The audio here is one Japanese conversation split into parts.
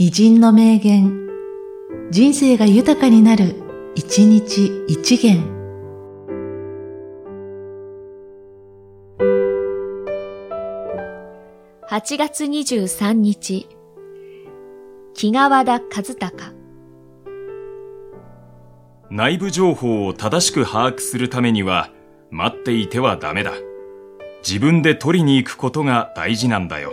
偉人の名言、人生が豊かになる、一日一元。8月23日、木川田和孝。内部情報を正しく把握するためには、待っていてはダメだ。自分で取りに行くことが大事なんだよ。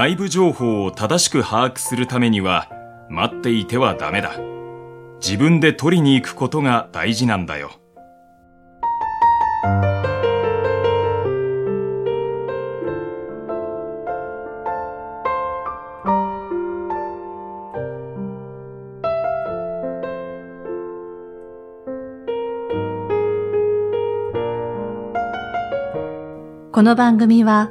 内部情報を正しく把握するためには、待っていてはダメだ。自分で取りに行くことが大事なんだよ。この番組は、